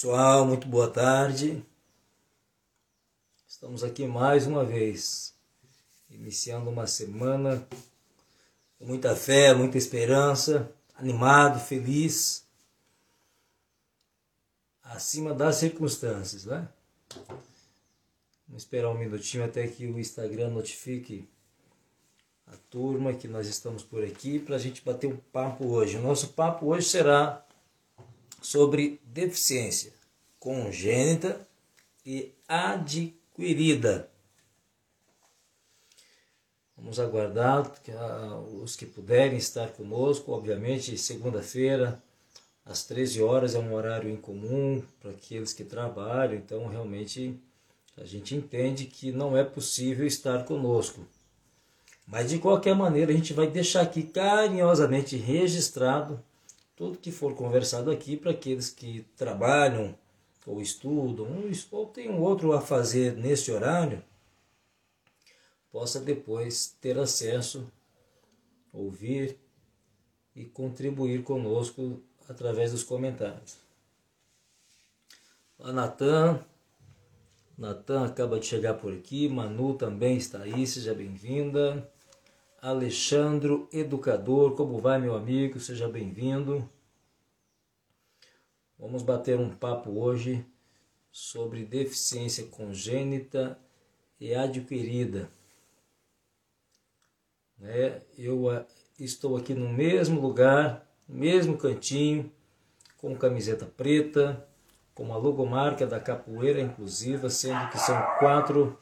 Pessoal, muito boa tarde. Estamos aqui mais uma vez, iniciando uma semana com muita fé, muita esperança, animado, feliz, acima das circunstâncias, né? Vamos esperar um minutinho até que o Instagram notifique a turma que nós estamos por aqui para a gente bater um papo hoje. O nosso papo hoje será sobre deficiência congênita e adquirida. Vamos aguardar que, os que puderem estar conosco, obviamente, segunda-feira, às 13 horas é um horário incomum para aqueles que trabalham, então realmente a gente entende que não é possível estar conosco. Mas de qualquer maneira, a gente vai deixar aqui carinhosamente registrado tudo que for conversado aqui para aqueles que trabalham ou estudam ou tem um outro a fazer nesse horário, possa depois ter acesso, ouvir e contribuir conosco através dos comentários. A Natan, Natan acaba de chegar por aqui, Manu também está aí, seja bem-vinda. Alexandro Educador, como vai meu amigo? Seja bem-vindo. Vamos bater um papo hoje sobre deficiência congênita e adquirida. Né? Eu ah, estou aqui no mesmo lugar, mesmo cantinho, com camiseta preta, com a logomarca da capoeira inclusiva, sendo que são quatro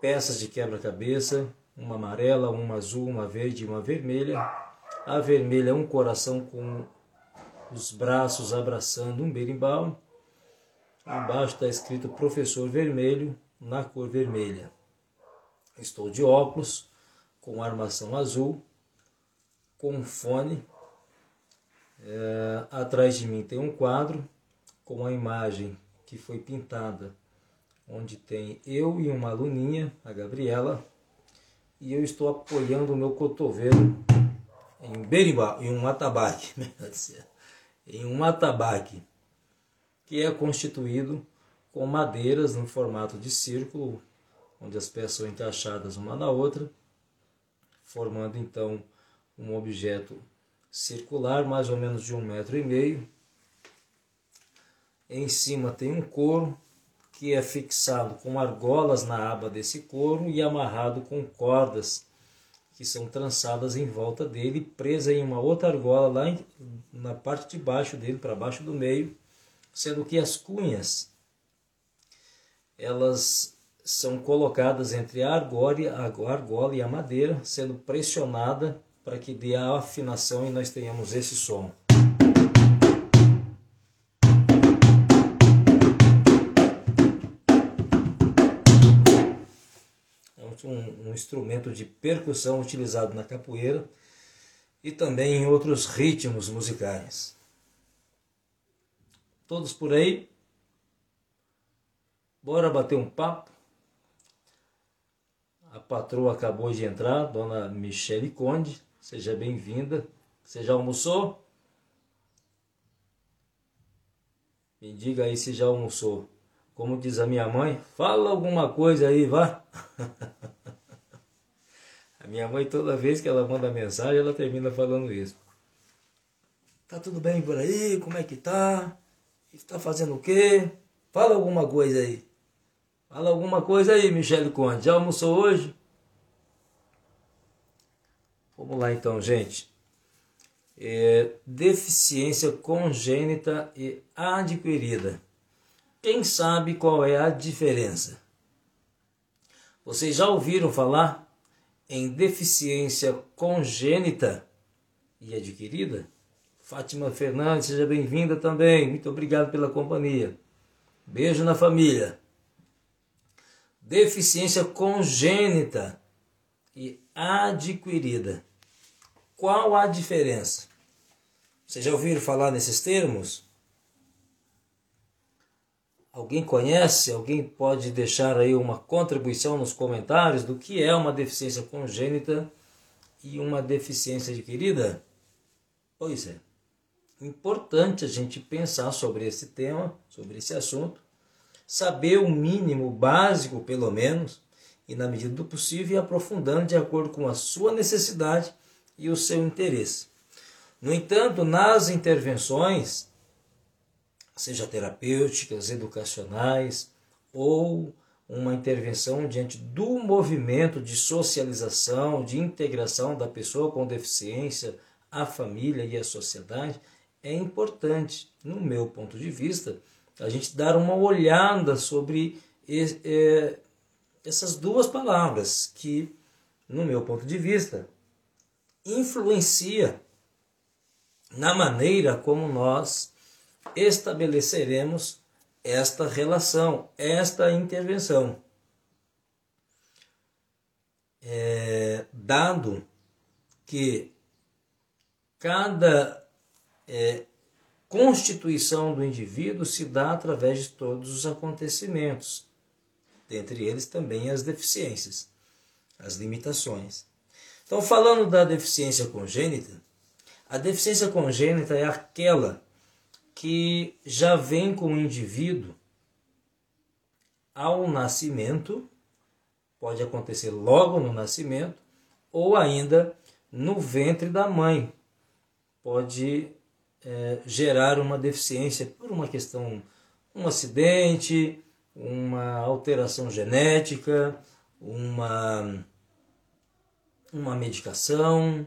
peças de quebra-cabeça uma amarela, uma azul, uma verde e uma vermelha. A vermelha é um coração com os braços abraçando um berimbau. Embaixo está escrito Professor Vermelho na cor vermelha. Estou de óculos, com armação azul, com fone. É, atrás de mim tem um quadro com a imagem que foi pintada, onde tem eu e uma aluninha, a Gabriela, e eu estou apoiando o meu cotovelo em berimbau, em um atabaque, em um atabaque, que é constituído com madeiras no formato de círculo, onde as peças são encaixadas uma na outra, formando então um objeto circular, mais ou menos de um metro e meio. Em cima tem um couro que é fixado com argolas na aba desse couro e amarrado com cordas que são trançadas em volta dele, presa em uma outra argola lá em, na parte de baixo dele, para baixo do meio, sendo que as cunhas elas são colocadas entre a a argola e a madeira, sendo pressionada para que dê a afinação e nós tenhamos esse som. Um, um instrumento de percussão utilizado na capoeira e também em outros ritmos musicais. Todos por aí? Bora bater um papo? A patroa acabou de entrar, dona Michele Conde. Seja bem-vinda. Você já almoçou? Me diga aí se já almoçou. Como diz a minha mãe, fala alguma coisa aí, vá. minha mãe, toda vez que ela manda mensagem, ela termina falando isso. Tá tudo bem por aí? Como é que tá? Está fazendo o quê? Fala alguma coisa aí. Fala alguma coisa aí, Michele Conde. Já almoçou hoje? Vamos lá então, gente. É, deficiência congênita e adquirida. Quem sabe qual é a diferença? Vocês já ouviram falar em deficiência congênita e adquirida? Fátima Fernandes, seja bem-vinda também. Muito obrigado pela companhia. Beijo na família. Deficiência congênita e adquirida. Qual a diferença? Vocês já ouviram falar nesses termos? Alguém conhece? Alguém pode deixar aí uma contribuição nos comentários do que é uma deficiência congênita e uma deficiência adquirida? Pois é. importante a gente pensar sobre esse tema, sobre esse assunto, saber o mínimo básico, pelo menos, e na medida do possível ir aprofundando de acordo com a sua necessidade e o seu interesse. No entanto, nas intervenções, seja terapêuticas, educacionais ou uma intervenção diante do movimento de socialização, de integração da pessoa com deficiência, a família e a sociedade, é importante, no meu ponto de vista, a gente dar uma olhada sobre essas duas palavras que, no meu ponto de vista, influencia na maneira como nós estabeleceremos esta relação, esta intervenção. É, dado que cada é, constituição do indivíduo se dá através de todos os acontecimentos, dentre eles também as deficiências, as limitações. Então, falando da deficiência congênita, a deficiência congênita é aquela que já vem com o indivíduo ao nascimento, pode acontecer logo no nascimento, ou ainda no ventre da mãe. Pode é, gerar uma deficiência por uma questão, um acidente, uma alteração genética, uma, uma medicação,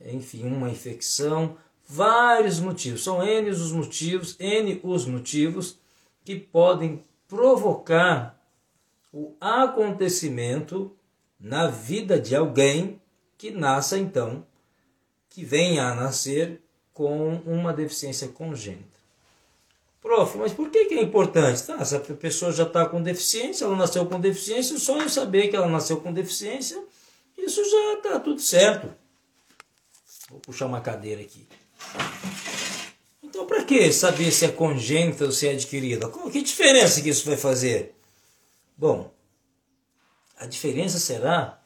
enfim, uma infecção vários motivos. São N os motivos, N os motivos que podem provocar o acontecimento na vida de alguém que nasça então, que venha a nascer com uma deficiência congênita. Prof, mas por que, que é importante? Tá, se a pessoa já está com deficiência, ela nasceu com deficiência, só eu saber que ela nasceu com deficiência, isso já está tudo certo. Vou puxar uma cadeira aqui. Então, para que saber se é congênita ou se é adquirida? Que diferença que isso vai fazer? Bom, a diferença será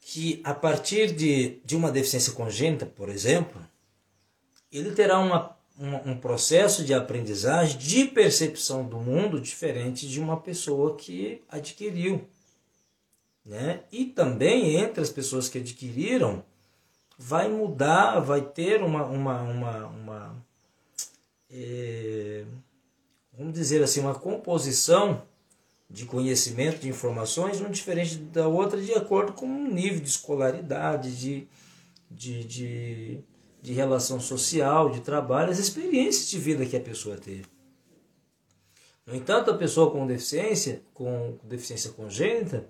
que a partir de, de uma deficiência congênita, por exemplo, ele terá uma, uma, um processo de aprendizagem, de percepção do mundo diferente de uma pessoa que adquiriu. Né? E também entre as pessoas que adquiriram, vai mudar, vai ter uma, uma, uma, uma é, vamos dizer assim, uma composição de conhecimento, de informações, um diferente da outra de acordo com o nível de escolaridade, de, de, de, de relação social, de trabalho, as experiências de vida que a pessoa teve. No entanto, a pessoa com deficiência, com deficiência congênita,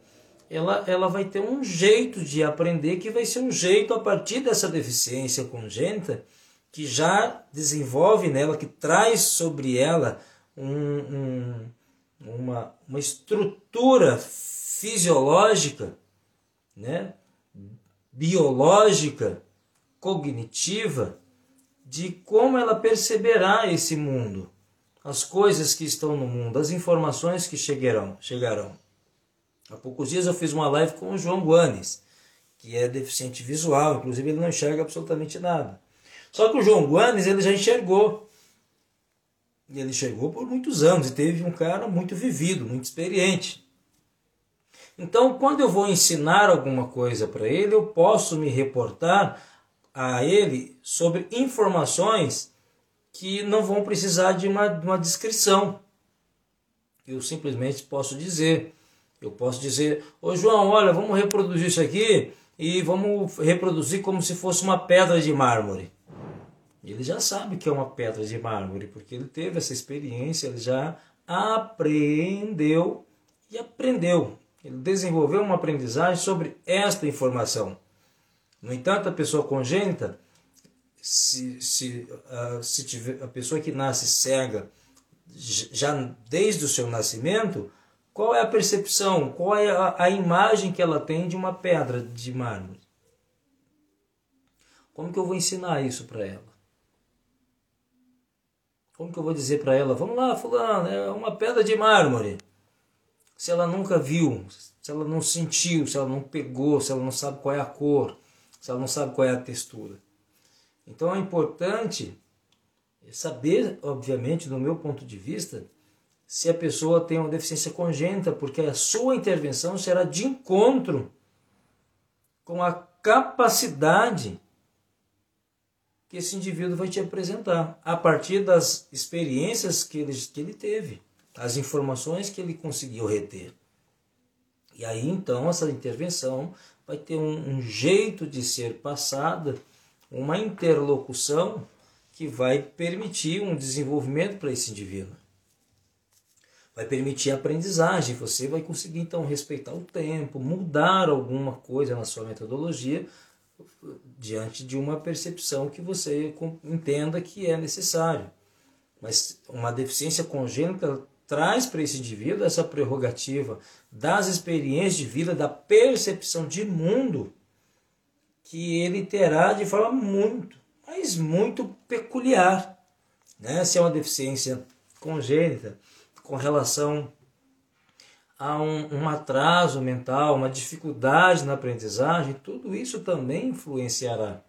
ela, ela vai ter um jeito de aprender que vai ser um jeito a partir dessa deficiência congênita que já desenvolve nela, que traz sobre ela um, um, uma, uma estrutura fisiológica, né, biológica, cognitiva, de como ela perceberá esse mundo, as coisas que estão no mundo, as informações que chegarão. chegarão. Há poucos dias eu fiz uma live com o João Guanes, que é deficiente visual, inclusive ele não enxerga absolutamente nada. Só que o João Guanes ele já enxergou. E ele enxergou por muitos anos e teve um cara muito vivido, muito experiente. Então, quando eu vou ensinar alguma coisa para ele, eu posso me reportar a ele sobre informações que não vão precisar de uma, de uma descrição. Eu simplesmente posso dizer. Eu posso dizer, ô João, olha, vamos reproduzir isso aqui e vamos reproduzir como se fosse uma pedra de mármore. Ele já sabe que é uma pedra de mármore, porque ele teve essa experiência, ele já aprendeu e aprendeu. Ele desenvolveu uma aprendizagem sobre esta informação. No entanto, a pessoa congênita, se, se, uh, se tiver, a pessoa que nasce cega já desde o seu nascimento, qual é a percepção? Qual é a, a imagem que ela tem de uma pedra de mármore? Como que eu vou ensinar isso para ela? Como que eu vou dizer para ela, vamos lá, fulano, é uma pedra de mármore. Se ela nunca viu, se ela não sentiu, se ela não pegou, se ela não sabe qual é a cor, se ela não sabe qual é a textura. Então é importante saber, obviamente, do meu ponto de vista, se a pessoa tem uma deficiência congênita, porque a sua intervenção será de encontro com a capacidade que esse indivíduo vai te apresentar, a partir das experiências que ele, que ele teve, as informações que ele conseguiu reter. E aí então essa intervenção vai ter um, um jeito de ser passada, uma interlocução que vai permitir um desenvolvimento para esse indivíduo. Vai permitir a aprendizagem, você vai conseguir então respeitar o tempo, mudar alguma coisa na sua metodologia diante de uma percepção que você entenda que é necessário. Mas uma deficiência congênita traz para esse indivíduo essa prerrogativa das experiências de vida, da percepção de mundo que ele terá de forma muito, mas muito peculiar. Né? Se é uma deficiência congênita com relação a um, um, atraso mental, uma dificuldade na aprendizagem, tudo isso também influenciará.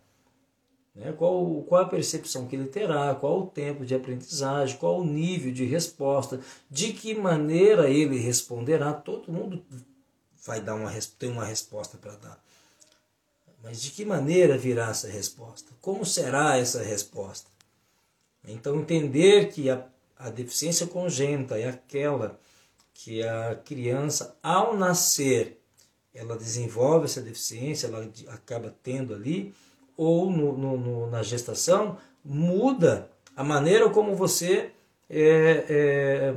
Né? Qual, qual a percepção que ele terá, qual o tempo de aprendizagem, qual o nível de resposta, de que maneira ele responderá. Todo mundo vai dar uma, tem uma resposta para dar. Mas de que maneira virá essa resposta? Como será essa resposta? Então, entender que a, a deficiência congênita é aquela que a criança, ao nascer, ela desenvolve essa deficiência, ela acaba tendo ali, ou no, no, no, na gestação, muda a maneira como você é, é,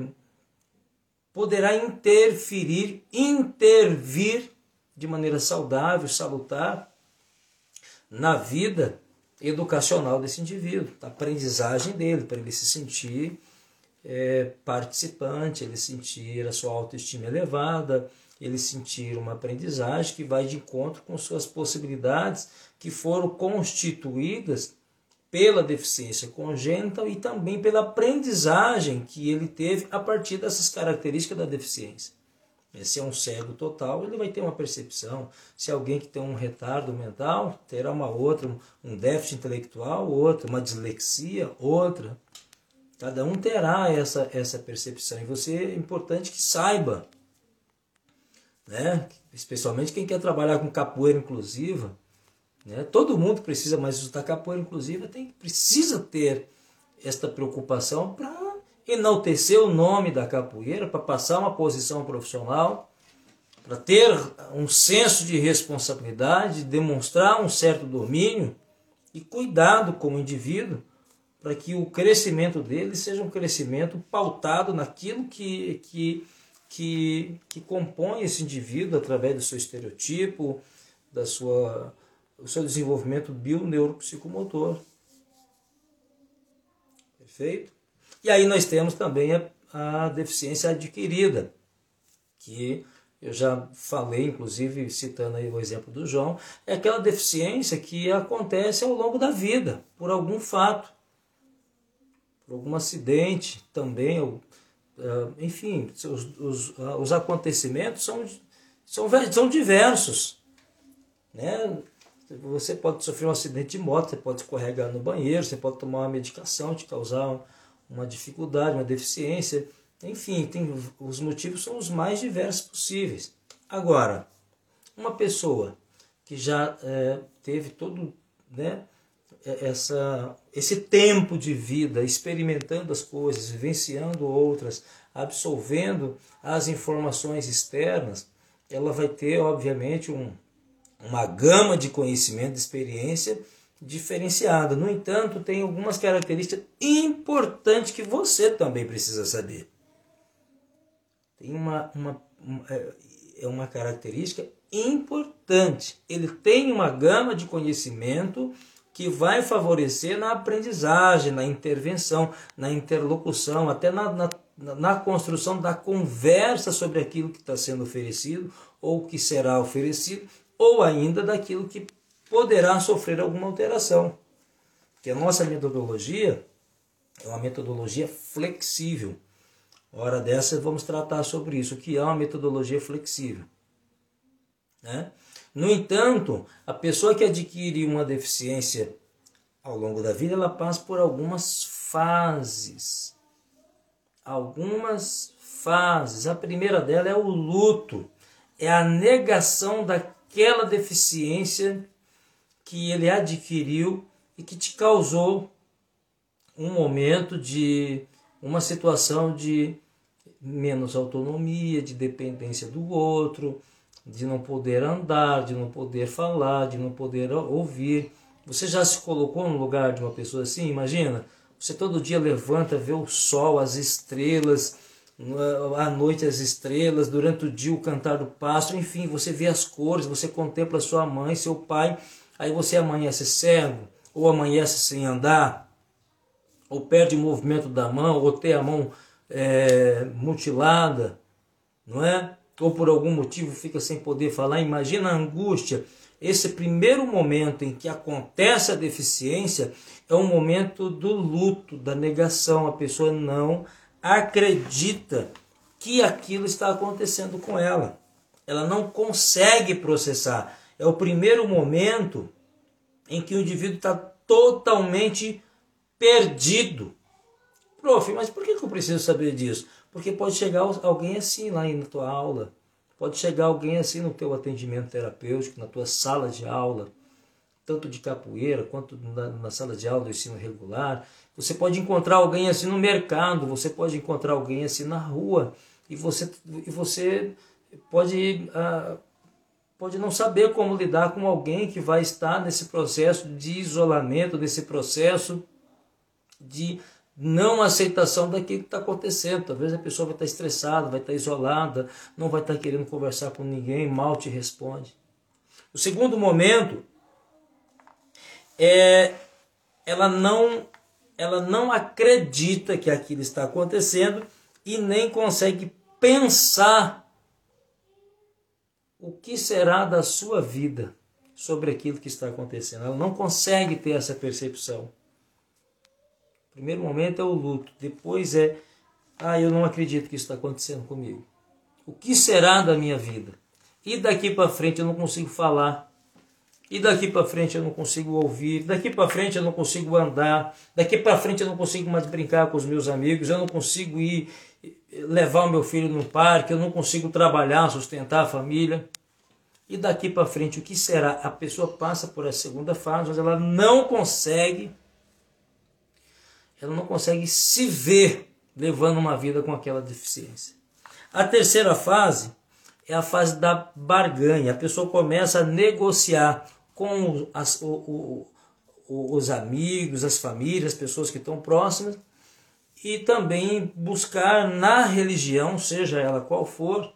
poderá interferir, intervir de maneira saudável, salutar na vida educacional desse indivíduo, a aprendizagem dele, para ele se sentir é, participante, ele sentir a sua autoestima elevada, ele sentir uma aprendizagem que vai de encontro com suas possibilidades que foram constituídas pela deficiência congênita e também pela aprendizagem que ele teve a partir dessas características da deficiência. Se é um cego total, ele vai ter uma percepção. Se é alguém que tem um retardo mental, terá uma outra, um déficit intelectual, outra, uma dislexia, outra. Cada um terá essa, essa percepção. E você é importante que saiba né? especialmente quem quer trabalhar com capoeira inclusiva, né? todo mundo precisa, mas da capoeira inclusiva tem, precisa ter esta preocupação para enaltecer o nome da capoeira, para passar uma posição profissional, para ter um senso de responsabilidade, demonstrar um certo domínio e cuidado com o indivíduo para que o crescimento dele seja um crescimento pautado naquilo que, que que, que compõe esse indivíduo através do seu estereotipo, da sua, do seu desenvolvimento bioneuropsicomotor. Perfeito? E aí nós temos também a, a deficiência adquirida, que eu já falei, inclusive citando aí o exemplo do João, é aquela deficiência que acontece ao longo da vida, por algum fato, por algum acidente também, ah, enfim, os, os, ah, os acontecimentos são, são, são diversos. Né? Você pode sofrer um acidente de moto, você pode escorregar no banheiro, você pode tomar uma medicação, te causar uma dificuldade, uma deficiência. Enfim, tem, os motivos são os mais diversos possíveis. Agora, uma pessoa que já é, teve todo né, essa, esse tempo de vida experimentando as coisas, vivenciando outras, absorvendo as informações externas, ela vai ter, obviamente, um, uma gama de conhecimento, de experiência diferenciada. No entanto, tem algumas características importantes que você também precisa saber. Tem uma, uma, uma é, é uma característica importante. Ele tem uma gama de conhecimento que vai favorecer na aprendizagem, na intervenção, na interlocução, até na, na, na construção da conversa sobre aquilo que está sendo oferecido ou que será oferecido, ou ainda daquilo que poderá sofrer alguma alteração. Que a nossa metodologia é uma metodologia flexível. Hora dessa vamos tratar sobre isso, o que é uma metodologia flexível. Né? No entanto, a pessoa que adquire uma deficiência ao longo da vida, ela passa por algumas fases. Algumas fases. A primeira dela é o luto, é a negação daquela deficiência que ele adquiriu e que te causou um momento de uma situação de menos autonomia, de dependência do outro, de não poder andar, de não poder falar, de não poder ouvir. Você já se colocou no lugar de uma pessoa assim? Imagina, você todo dia levanta, vê o sol, as estrelas, à noite as estrelas, durante o dia o cantar do pássaro, enfim, você vê as cores, você contempla sua mãe, seu pai, aí você amanhece cego, ou amanhece sem andar, ou perde o movimento da mão, ou tem a mão é, mutilada, não é? Ou por algum motivo fica sem poder falar. Imagina a angústia. Esse primeiro momento em que acontece a deficiência é um momento do luto, da negação. A pessoa não acredita que aquilo está acontecendo com ela. Ela não consegue processar. É o primeiro momento em que o indivíduo está totalmente perdido. Prof, mas por que eu preciso saber disso? Porque pode chegar alguém assim lá na tua aula, pode chegar alguém assim no teu atendimento terapêutico, na tua sala de aula, tanto de capoeira quanto na, na sala de aula do ensino regular. Você pode encontrar alguém assim no mercado, você pode encontrar alguém assim na rua e você, e você pode, ah, pode não saber como lidar com alguém que vai estar nesse processo de isolamento, nesse processo de não aceitação daquilo que está acontecendo. Talvez a pessoa vai estar estressada, vai estar isolada, não vai estar querendo conversar com ninguém, mal te responde. O segundo momento é ela não ela não acredita que aquilo está acontecendo e nem consegue pensar o que será da sua vida sobre aquilo que está acontecendo. Ela não consegue ter essa percepção primeiro momento é o luto, depois é, ah, eu não acredito que isso está acontecendo comigo. O que será da minha vida? E daqui para frente eu não consigo falar. E daqui para frente eu não consigo ouvir, daqui para frente eu não consigo andar, daqui para frente eu não consigo mais brincar com os meus amigos, eu não consigo ir levar o meu filho no parque, eu não consigo trabalhar, sustentar a família. E daqui para frente o que será? A pessoa passa por essa segunda fase, mas ela não consegue ela não consegue se ver levando uma vida com aquela deficiência. A terceira fase é a fase da barganha. A pessoa começa a negociar com as, o, o, os amigos, as famílias, as pessoas que estão próximas e também buscar na religião, seja ela qual for,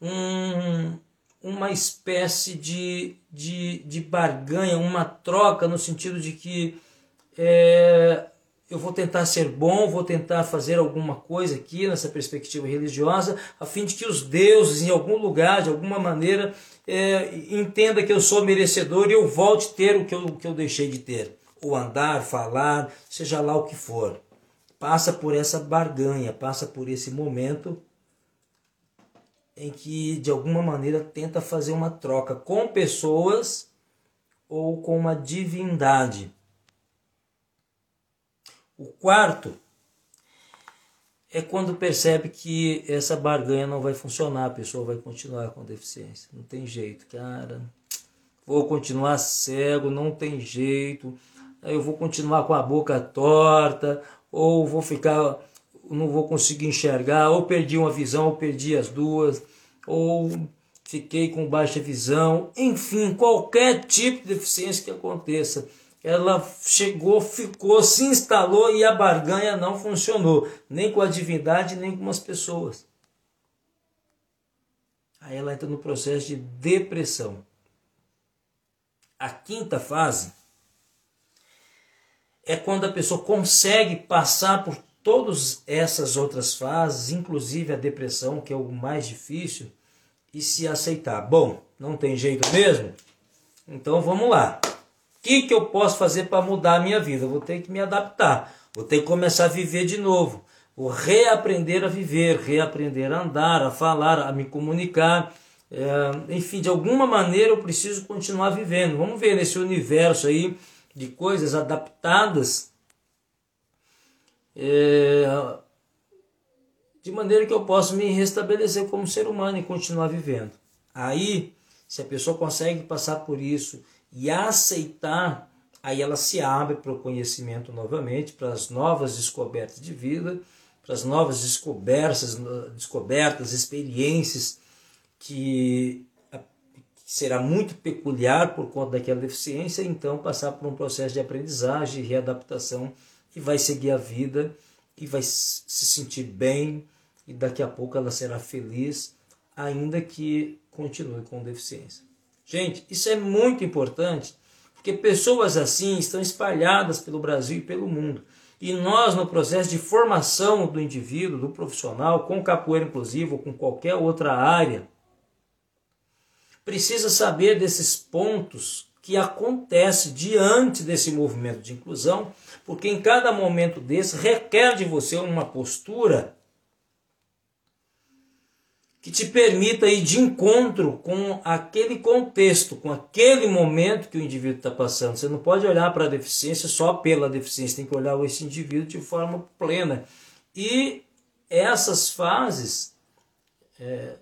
um, uma espécie de, de, de barganha, uma troca no sentido de que é, eu vou tentar ser bom, vou tentar fazer alguma coisa aqui nessa perspectiva religiosa, a fim de que os deuses, em algum lugar, de alguma maneira, é, entenda que eu sou merecedor e eu volte a ter o que eu, que eu deixei de ter. Ou andar, falar, seja lá o que for. Passa por essa barganha, passa por esse momento em que, de alguma maneira, tenta fazer uma troca com pessoas ou com uma divindade o quarto é quando percebe que essa barganha não vai funcionar, a pessoa vai continuar com deficiência. Não tem jeito, cara. Vou continuar cego, não tem jeito. Eu vou continuar com a boca torta, ou vou ficar, não vou conseguir enxergar, ou perdi uma visão, ou perdi as duas, ou fiquei com baixa visão. Enfim, qualquer tipo de deficiência que aconteça ela chegou, ficou, se instalou e a barganha não funcionou, nem com a divindade, nem com as pessoas. Aí ela entra no processo de depressão. A quinta fase é quando a pessoa consegue passar por todas essas outras fases, inclusive a depressão, que é o mais difícil, e se aceitar. Bom, não tem jeito mesmo? Então vamos lá que, que eu posso fazer para mudar a minha vida? vou ter que me adaptar, vou ter que começar a viver de novo, vou reaprender a viver, reaprender a andar, a falar, a me comunicar. É, enfim, de alguma maneira eu preciso continuar vivendo. Vamos ver nesse universo aí de coisas adaptadas é, de maneira que eu possa me restabelecer como ser humano e continuar vivendo. Aí, se a pessoa consegue passar por isso e aceitar, aí ela se abre para o conhecimento novamente, para as novas descobertas de vida, para as novas descobertas, descobertas, experiências que será muito peculiar por conta daquela deficiência, então passar por um processo de aprendizagem, readaptação e vai seguir a vida e vai se sentir bem e daqui a pouco ela será feliz, ainda que continue com deficiência. Gente, isso é muito importante, porque pessoas assim estão espalhadas pelo Brasil e pelo mundo. E nós, no processo de formação do indivíduo, do profissional, com capoeira inclusive ou com qualquer outra área, precisa saber desses pontos que acontece diante desse movimento de inclusão, porque em cada momento desse requer de você uma postura que te permita ir de encontro com aquele contexto, com aquele momento que o indivíduo está passando. Você não pode olhar para a deficiência só pela deficiência, tem que olhar esse indivíduo de forma plena. E essas fases, é,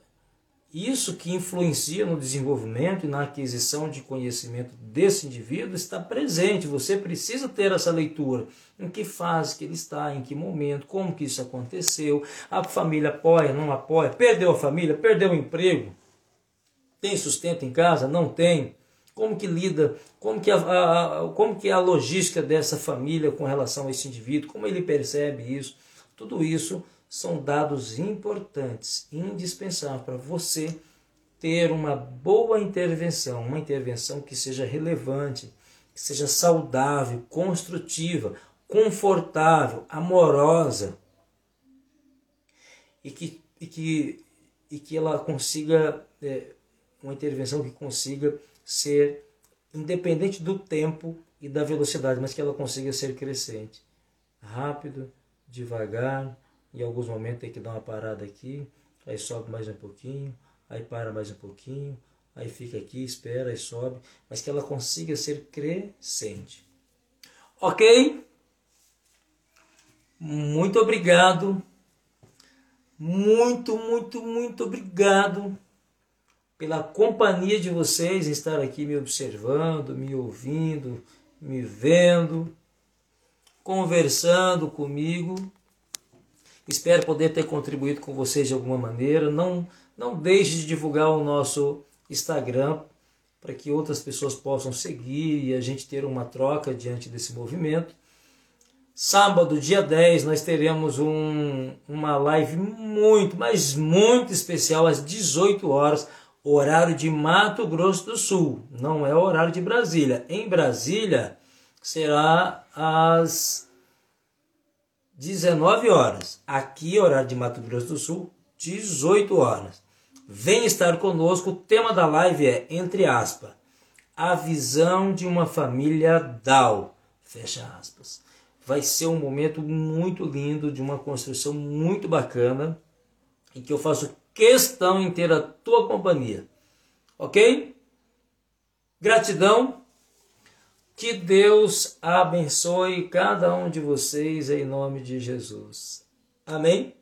isso que influencia no desenvolvimento e na aquisição de conhecimento desse indivíduo está presente. Você precisa ter essa leitura. Em que fase que ele está, em que momento, como que isso aconteceu, a família apoia, não apoia, perdeu a família, perdeu o emprego, tem sustento em casa, não tem, como que lida, como que a, a, como que é a logística dessa família com relação a esse indivíduo, como ele percebe isso, tudo isso são dados importantes, indispensáveis para você ter uma boa intervenção, uma intervenção que seja relevante, que seja saudável, construtiva, confortável, amorosa e que, e que, e que ela consiga, é, uma intervenção que consiga ser independente do tempo e da velocidade, mas que ela consiga ser crescente, rápido, devagar, em alguns momentos tem que dar uma parada aqui, aí sobe mais um pouquinho, aí para mais um pouquinho, aí fica aqui, espera, aí sobe, mas que ela consiga ser crescente. Ok? Muito obrigado. Muito, muito, muito obrigado pela companhia de vocês, estar aqui me observando, me ouvindo, me vendo, conversando comigo. Espero poder ter contribuído com vocês de alguma maneira. Não, não deixe de divulgar o nosso Instagram para que outras pessoas possam seguir e a gente ter uma troca diante desse movimento. Sábado, dia 10, nós teremos um, uma live muito, mas muito especial às 18 horas, horário de Mato Grosso do Sul. Não é horário de Brasília. Em Brasília será às 19 horas. Aqui, horário de Mato Grosso do Sul, 18 horas. Vem estar conosco. O tema da live é, entre aspas, a visão de uma família DAO. Fecha aspas. Vai ser um momento muito lindo, de uma construção muito bacana, em que eu faço questão em ter a tua companhia. Ok? Gratidão. Que Deus abençoe cada um de vocês em nome de Jesus. Amém?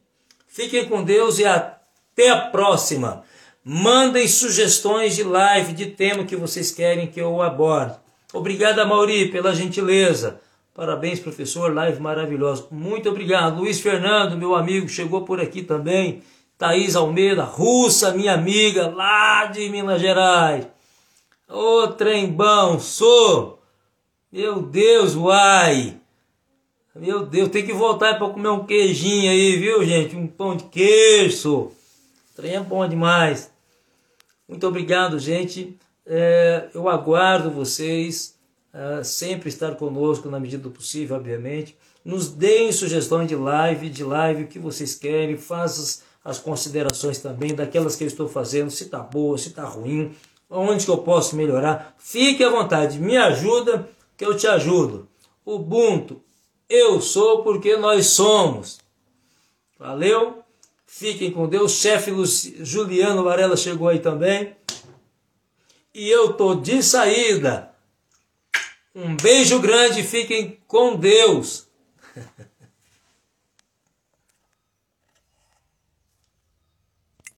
Fiquem com Deus e até a próxima. Mandem sugestões de live, de tema que vocês querem que eu aborde. Obrigado, Mauri, pela gentileza. Parabéns, professor. Live maravilhosa. Muito obrigado. Luiz Fernando, meu amigo, chegou por aqui também. Thaís Almeida, russa, minha amiga, lá de Minas Gerais. Ô, trembão, sou. Meu Deus, uai! Meu Deus, tem que voltar para comer um queijinho aí, viu, gente? Um pão de queijo. Trem é bom demais. Muito obrigado, gente. É, eu aguardo vocês uh, sempre estar conosco na medida do possível, obviamente. Nos deem sugestões de live, de live, o que vocês querem. Façam as, as considerações também daquelas que eu estou fazendo, se está boa, se está ruim, onde que eu posso melhorar. Fique à vontade, me ajuda que eu te ajudo. Ubuntu, eu sou porque nós somos. Valeu? Fiquem com Deus. Chefe Juliano Varela chegou aí também. E eu tô de saída. Um beijo grande, fiquem com Deus.